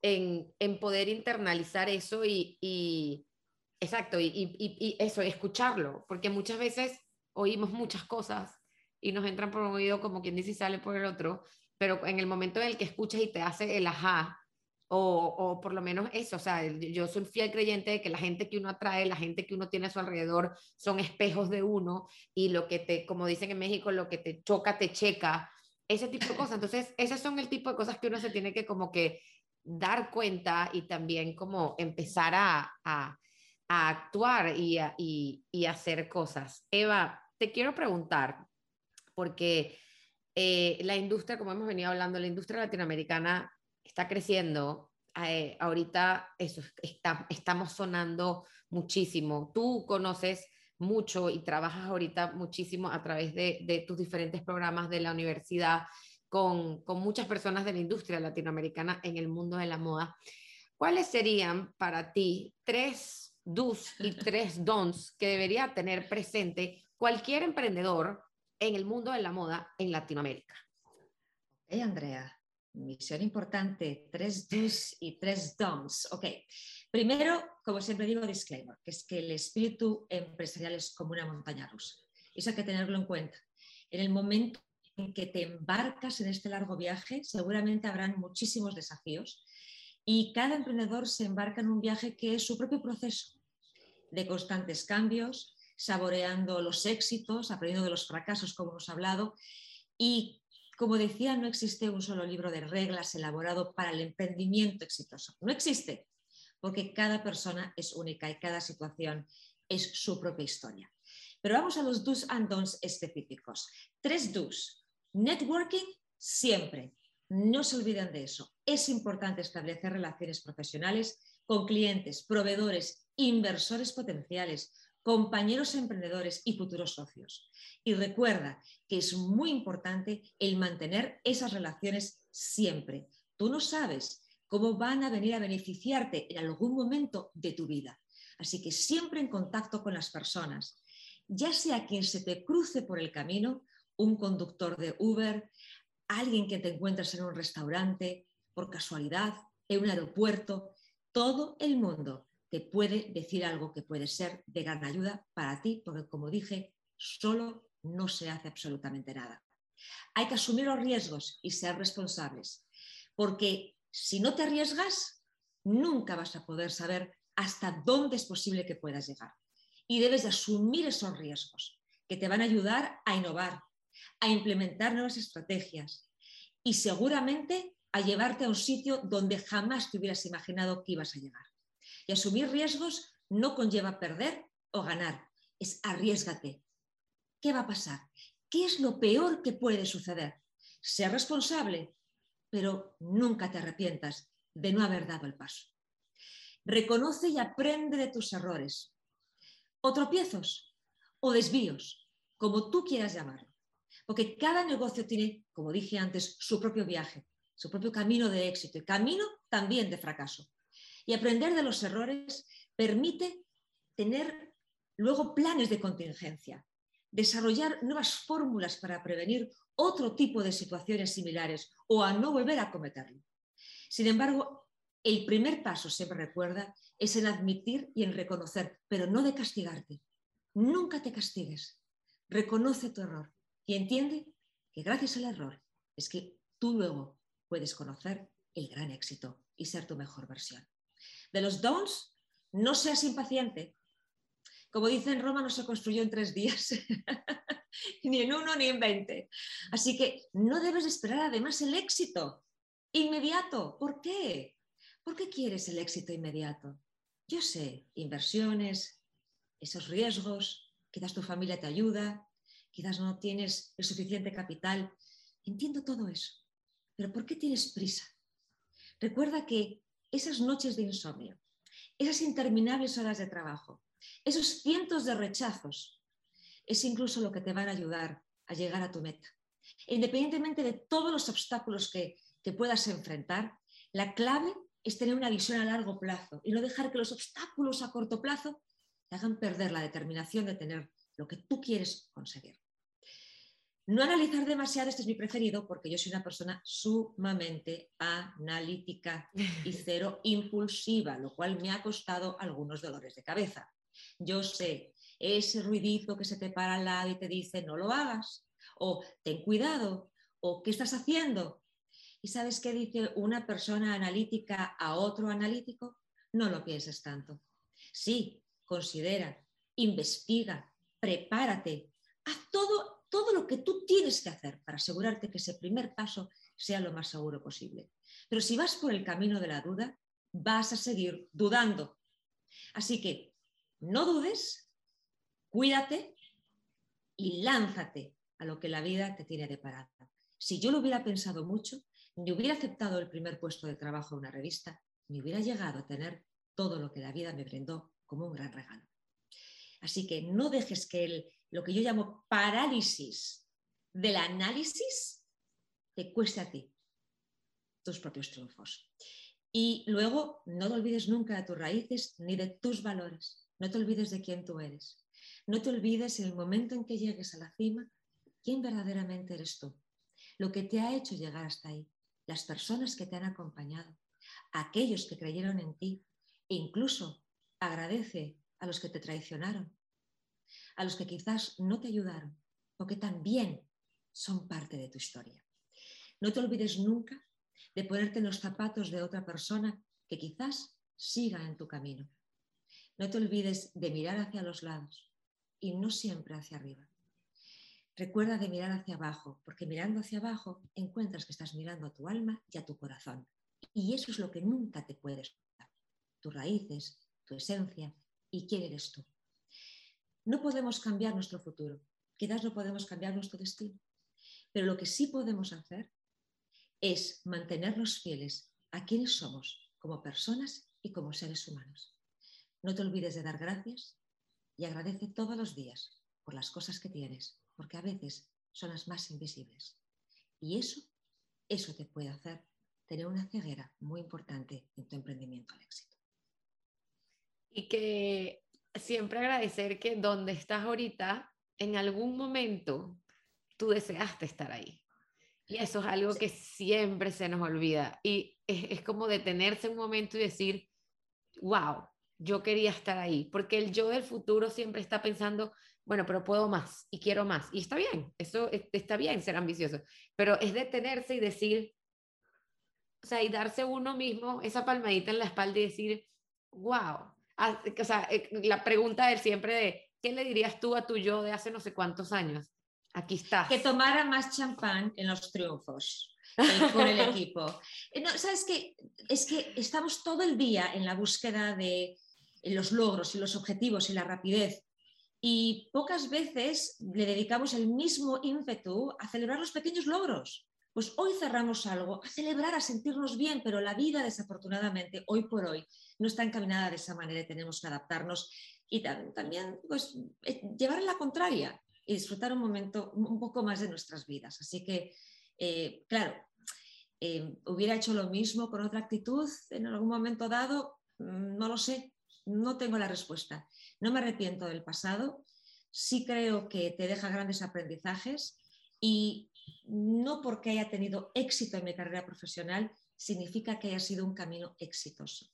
en, en poder internalizar eso y, y exacto, y, y, eso, escucharlo, porque muchas veces oímos muchas cosas y nos entran por un oído como quien dice y sale por el otro, pero en el momento en el que escuchas y te hace el ajá, o, o, por lo menos eso, o sea, yo soy fiel creyente de que la gente que uno atrae, la gente que uno tiene a su alrededor son espejos de uno y lo que te, como dicen en México, lo que te choca, te checa, ese tipo de cosas. Entonces, esos son el tipo de cosas que uno se tiene que como que dar cuenta y también como empezar a, a actuar y, y, hacer cosas. Eva, te quiero preguntar, porque eh, la industria, como hemos venido hablando, la industria latinoamericana está creciendo. Eh, ahorita eso, está, estamos sonando muchísimo. Tú conoces mucho y trabajas ahorita muchísimo a través de, de tus diferentes programas de la universidad con, con, muchas personas de la industria latinoamericana en el mundo de la moda. ¿Cuáles serían para ti tres do's y tres don'ts que debería tener presente cualquier emprendedor en el mundo de la moda en Latinoamérica? Ok, Andrea. Misión importante, tres do's y tres don'ts. Ok, primero, como siempre digo, disclaimer, que es que el espíritu empresarial es como una montaña rusa. Eso hay que tenerlo en cuenta. En el momento en que te embarcas en este largo viaje, seguramente habrán muchísimos desafíos y cada emprendedor se embarca en un viaje que es su propio proceso de constantes cambios, saboreando los éxitos, aprendiendo de los fracasos, como hemos hablado, y como decía, no existe un solo libro de reglas elaborado para el emprendimiento exitoso. No existe, porque cada persona es única y cada situación es su propia historia. Pero vamos a los do's and don'ts específicos. Tres do's. Networking siempre. No se olviden de eso. Es importante establecer relaciones profesionales con clientes, proveedores, inversores potenciales, compañeros emprendedores y futuros socios. Y recuerda que es muy importante el mantener esas relaciones siempre. Tú no sabes cómo van a venir a beneficiarte en algún momento de tu vida. Así que siempre en contacto con las personas, ya sea quien se te cruce por el camino, un conductor de Uber, alguien que te encuentras en un restaurante, por casualidad, en un aeropuerto, todo el mundo te puede decir algo que puede ser de gran ayuda para ti, porque como dije, solo no se hace absolutamente nada. Hay que asumir los riesgos y ser responsables, porque si no te arriesgas, nunca vas a poder saber hasta dónde es posible que puedas llegar. Y debes asumir esos riesgos que te van a ayudar a innovar, a implementar nuevas estrategias y seguramente a llevarte a un sitio donde jamás te hubieras imaginado que ibas a llegar. Y asumir riesgos no conlleva perder o ganar, es arriesgate. ¿Qué va a pasar? ¿Qué es lo peor que puede suceder? Ser responsable, pero nunca te arrepientas de no haber dado el paso. Reconoce y aprende de tus errores, o tropiezos, o desvíos, como tú quieras llamarlo. Porque cada negocio tiene, como dije antes, su propio viaje, su propio camino de éxito y camino también de fracaso. Y aprender de los errores permite tener luego planes de contingencia, desarrollar nuevas fórmulas para prevenir otro tipo de situaciones similares o a no volver a cometerlo. Sin embargo, el primer paso, siempre recuerda, es en admitir y en reconocer, pero no de castigarte. Nunca te castigues. Reconoce tu error y entiende que gracias al error es que tú luego puedes conocer el gran éxito y ser tu mejor versión. De los dons, no seas impaciente. Como dice en Roma, no se construyó en tres días, ni en uno ni en veinte. Así que no debes esperar además el éxito inmediato. ¿Por qué? ¿Por qué quieres el éxito inmediato? Yo sé, inversiones, esos riesgos, quizás tu familia te ayuda, quizás no tienes el suficiente capital. Entiendo todo eso, pero ¿por qué tienes prisa? Recuerda que esas noches de insomnio, esas interminables horas de trabajo, esos cientos de rechazos, es incluso lo que te van a ayudar a llegar a tu meta. Independientemente de todos los obstáculos que, que puedas enfrentar, la clave es tener una visión a largo plazo y no dejar que los obstáculos a corto plazo te hagan perder la determinación de tener lo que tú quieres conseguir. No analizar demasiado, este es mi preferido porque yo soy una persona sumamente analítica y cero impulsiva, lo cual me ha costado algunos dolores de cabeza. Yo sé, ese ruidito que se te para al lado y te dice no lo hagas, o ten cuidado, o qué estás haciendo. ¿Y sabes qué dice una persona analítica a otro analítico? No lo pienses tanto. Sí, considera, investiga, prepárate, haz todo, todo lo que tú tienes que hacer para asegurarte que ese primer paso sea lo más seguro posible. Pero si vas por el camino de la duda, vas a seguir dudando. Así que no dudes, cuídate y lánzate a lo que la vida te tiene deparado. Si yo lo hubiera pensado mucho, ni hubiera aceptado el primer puesto de trabajo en una revista, ni hubiera llegado a tener todo lo que la vida me brindó como un gran regalo. Así que no dejes que el, lo que yo llamo parálisis del análisis te cueste a ti tus propios triunfos. Y luego no te olvides nunca de tus raíces ni de tus valores. No te olvides de quién tú eres. No te olvides en el momento en que llegues a la cima, quién verdaderamente eres tú. Lo que te ha hecho llegar hasta ahí. Las personas que te han acompañado. Aquellos que creyeron en ti. E incluso agradece a los que te traicionaron, a los que quizás no te ayudaron, porque también son parte de tu historia. No te olvides nunca de ponerte en los zapatos de otra persona que quizás siga en tu camino. No te olvides de mirar hacia los lados y no siempre hacia arriba. Recuerda de mirar hacia abajo, porque mirando hacia abajo encuentras que estás mirando a tu alma y a tu corazón. Y eso es lo que nunca te puedes dar. Tus raíces, tu esencia y quién eres tú. No podemos cambiar nuestro futuro, quizás no podemos cambiar nuestro destino, pero lo que sí podemos hacer es mantenernos fieles a quienes somos como personas y como seres humanos. No te olvides de dar gracias y agradece todos los días por las cosas que tienes, porque a veces son las más invisibles. Y eso, eso te puede hacer tener una ceguera muy importante en tu emprendimiento al éxito y que siempre agradecer que donde estás ahorita, en algún momento, tú deseaste estar ahí. Y eso es algo que siempre se nos olvida. Y es, es, como detenerse un momento y decir, wow, yo quería estar ahí. Porque el yo del futuro siempre está pensando, bueno, pero puedo más y quiero más. Y está bien, eso está bien ser ambicioso. Pero es detenerse y decir, o sea, y darse uno mismo esa palmadita en la espalda y decir, wow, o sea, eh, la pregunta es siempre de, ¿qué le dirías tú a tu yo de hace no sé cuántos años? Aquí está. Que tomara más champán en los triunfos con el equipo. Eh, no, ¿Sabes qué? Es que estamos todo el día en la búsqueda de los logros y los objetivos y la rapidez. Y pocas veces le dedicamos el mismo ímpetu a celebrar los pequeños logros. Pues hoy cerramos algo, a celebrar, a sentirnos bien, pero la vida desafortunadamente, hoy por hoy, no está encaminada de esa manera y tenemos que adaptarnos y también pues, eh, llevar la contraria y disfrutar un momento un poco más de nuestras vidas. Así que, eh, claro, eh, hubiera hecho lo mismo con otra actitud en algún momento dado, mm, no lo sé, no tengo la respuesta. No me arrepiento del pasado, sí creo que te deja grandes aprendizajes y no porque haya tenido éxito en mi carrera profesional significa que haya sido un camino exitoso.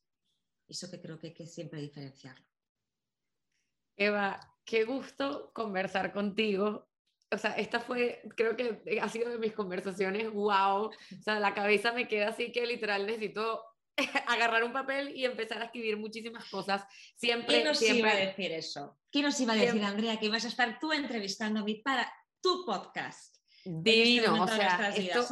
Eso que creo que hay que siempre diferenciarlo. Eva, qué gusto conversar contigo. O sea, esta fue, creo que ha sido de mis conversaciones, wow. O sea, la cabeza me queda así que literal necesito agarrar un papel y empezar a escribir muchísimas cosas. Siempre, ¿Quién nos siempre... iba a decir eso? ¿Quién nos iba a decir, Andrea, que ibas a estar tú entrevistándome para tu podcast? Este Divino, o sea, esto,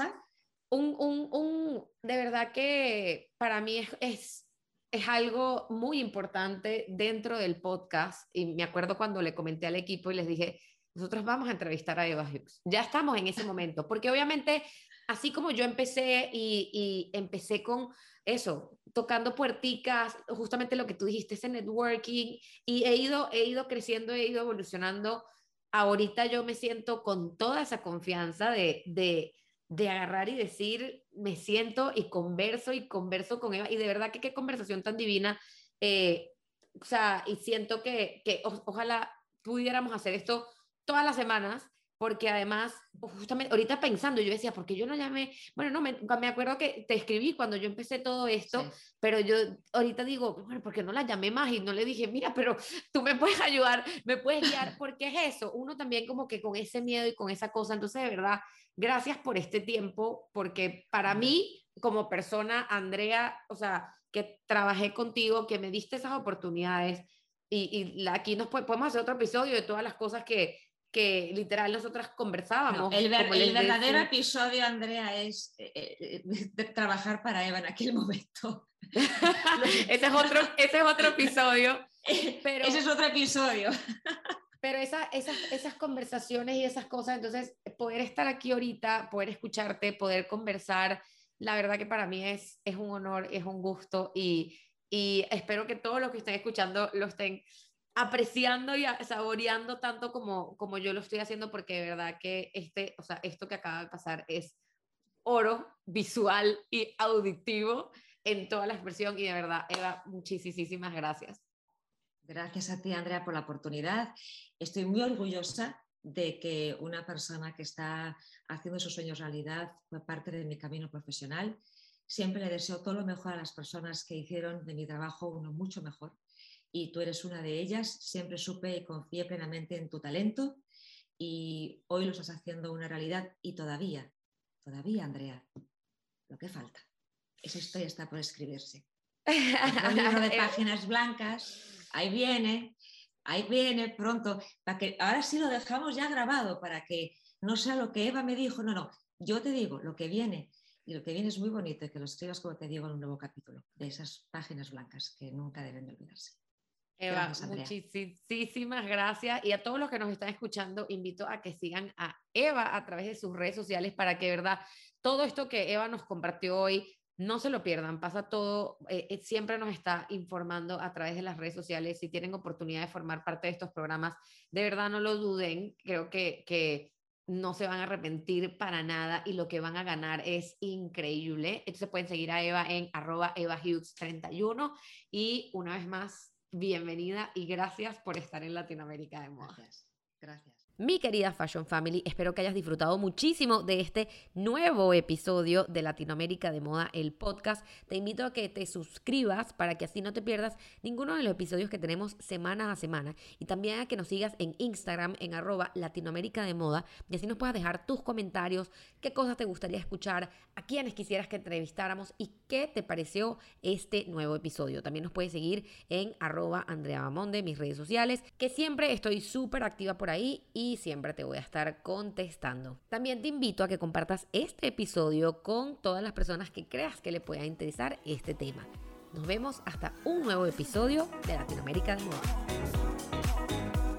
un, un, un, de verdad que para mí es, es es algo muy importante dentro del podcast y me acuerdo cuando le comenté al equipo y les dije, nosotros vamos a entrevistar a Eva Hughes. Ya estamos en ese momento, porque obviamente, así como yo empecé y, empecé con eso, tocando puerticas, justamente lo que tú dijiste, ese networking, y he ido, he ido creciendo, he ido evolucionando. Ahorita yo me siento con toda esa confianza de, de de agarrar y decir, me siento y converso y converso con Eva. Y de verdad que qué conversación tan divina. Eh, o sea, y siento que, que ojalá pudiéramos hacer esto todas las semanas porque además, justamente ahorita pensando, yo decía, ¿por qué yo no llamé? Bueno, no, me, me acuerdo que te escribí cuando yo empecé todo esto, pero yo ahorita digo, bueno, ¿por qué no la llamé más? Y no le dije, mira, pero tú me puedes ayudar, me puedes guiar, porque es eso, uno también como que con ese miedo y con esa cosa, entonces de verdad, gracias por este tiempo, porque para mí, como persona, Andrea, o sea, que trabajé contigo, que me diste esas oportunidades, y, y aquí nos podemos hacer otro episodio de todas las cosas que, que literal nosotras conversábamos. el, verdadero episodio, Andrea, es eh, eh, de trabajar para Eva en aquel momento. ese, es otro, ese es otro episodio. Pero, ese es otro episodio. Pero esa, esas, esas conversaciones y esas cosas, entonces, poder estar aquí ahorita, poder escucharte, poder conversar, la verdad que para mí es, es un honor, es un gusto y, y espero que todos los que estén escuchando lo estén apreciando y saboreando tanto como, como yo lo estoy haciendo, porque de verdad que este, o sea, esto que acaba de pasar es oro visual y auditivo en toda la expresión y de verdad, Eva, muchísimas gracias. Gracias a ti, Andrea, por la oportunidad. Estoy muy orgullosa de que una persona que está haciendo sus sueños realidad fue parte de mi camino profesional. Siempre le deseo todo lo mejor a las personas que hicieron de mi trabajo uno mucho mejor y tú eres una de ellas. Siempre supe y confié plenamente en tu talento y hoy lo estás haciendo una realidad y todavía, todavía, Andrea, lo que falta. Esa historia está por escribirse. Un libro de páginas blancas, ahí viene, ahí viene pronto, para que ahora sí lo dejamos ya grabado para que no sea lo que Eva me dijo, no, no, yo te digo lo que viene y lo que viene es muy bonito y que lo escribas como te digo en un nuevo capítulo de esas páginas blancas que nunca deben de olvidarse. Eva, muchísimas gracias. Y a todos los que nos están escuchando, invito a que sigan a Eva a través de sus redes sociales para que, verdad, todo esto que Eva nos compartió hoy, no se lo pierdan. Pasa todo, eh, eh, siempre nos está informando a través de las redes sociales. Si tienen oportunidad de formar parte de estos programas, de verdad no lo duden. Creo que, que no se van a arrepentir para nada y lo que van a ganar es increíble. Entonces pueden seguir a Eva en arroba Eva Hughes 31 y una vez más bienvenida y gracias por estar en Latinoamérica de Moda. Gracias. Gracias. Mi querida Fashion Family, espero que hayas disfrutado muchísimo de este nuevo episodio de Latinoamérica de Moda, el podcast. Te invito a que te suscribas para que así no te pierdas ninguno de los episodios que tenemos semana a semana. Y también a que nos sigas en Instagram en arroba Latinoamérica de Moda y así nos puedas dejar tus comentarios, qué cosas te gustaría escuchar, a quienes quisieras que entrevistáramos y qué te pareció este nuevo episodio. También nos puedes seguir en arroba Andrea Bamonde, mis redes sociales, que siempre estoy súper activa por ahí siempre te voy a estar contestando. También te invito a que compartas este episodio con todas las personas que creas que le pueda interesar este tema. Nos vemos hasta un nuevo episodio de Latinoamérica de Moda.